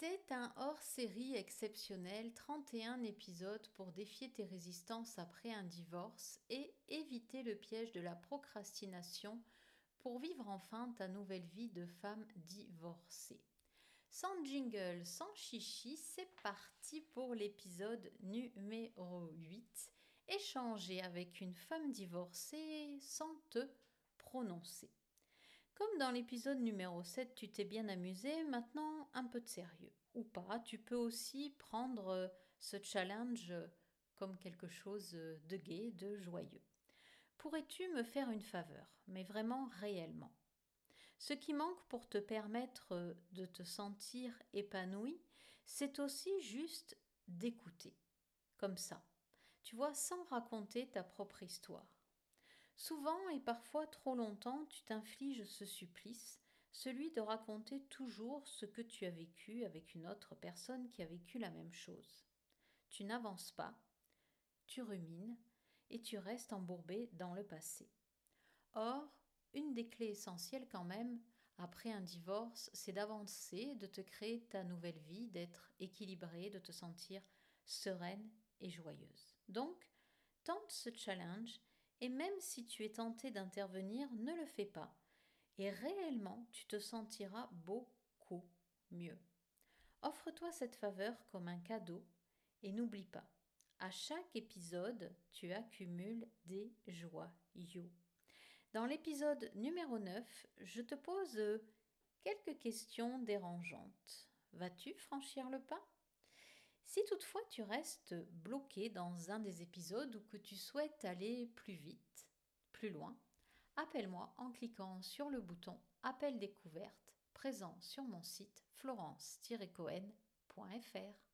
C'est un hors-série exceptionnel, 31 épisodes pour défier tes résistances après un divorce et éviter le piège de la procrastination pour vivre enfin ta nouvelle vie de femme divorcée. Sans jingle, sans chichi, c'est parti pour l'épisode numéro 8. Échanger avec une femme divorcée sans te prononcer. Comme dans l'épisode numéro 7, tu t'es bien amusé, maintenant un peu de sérieux. Ou pas, tu peux aussi prendre euh, ce challenge comme quelque chose de gai, de joyeux. Pourrais-tu me faire une faveur, mais vraiment réellement? Ce qui manque pour te permettre euh, de te sentir épanoui, c'est aussi juste d'écouter, comme ça. Tu vois, sans raconter ta propre histoire. Souvent et parfois trop longtemps, tu t'infliges ce supplice, celui de raconter toujours ce que tu as vécu avec une autre personne qui a vécu la même chose. Tu n'avances pas, tu rumines et tu restes embourbé dans le passé. Or, une des clés essentielles quand même, après un divorce, c'est d'avancer, de te créer ta nouvelle vie, d'être équilibrée, de te sentir sereine et joyeuse. Donc, tente ce challenge et même si tu es tenté d'intervenir, ne le fais pas. Et réellement, tu te sentiras beaucoup mieux. Offre-toi cette faveur comme un cadeau et n'oublie pas, à chaque épisode, tu accumules des joyaux. Dans l'épisode numéro 9, je te pose quelques questions dérangeantes. Vas-tu franchir le pas? Si toutefois tu restes bloqué dans un des épisodes ou que tu souhaites aller plus vite, plus loin, appelle-moi en cliquant sur le bouton Appel découverte présent sur mon site florence-cohen.fr.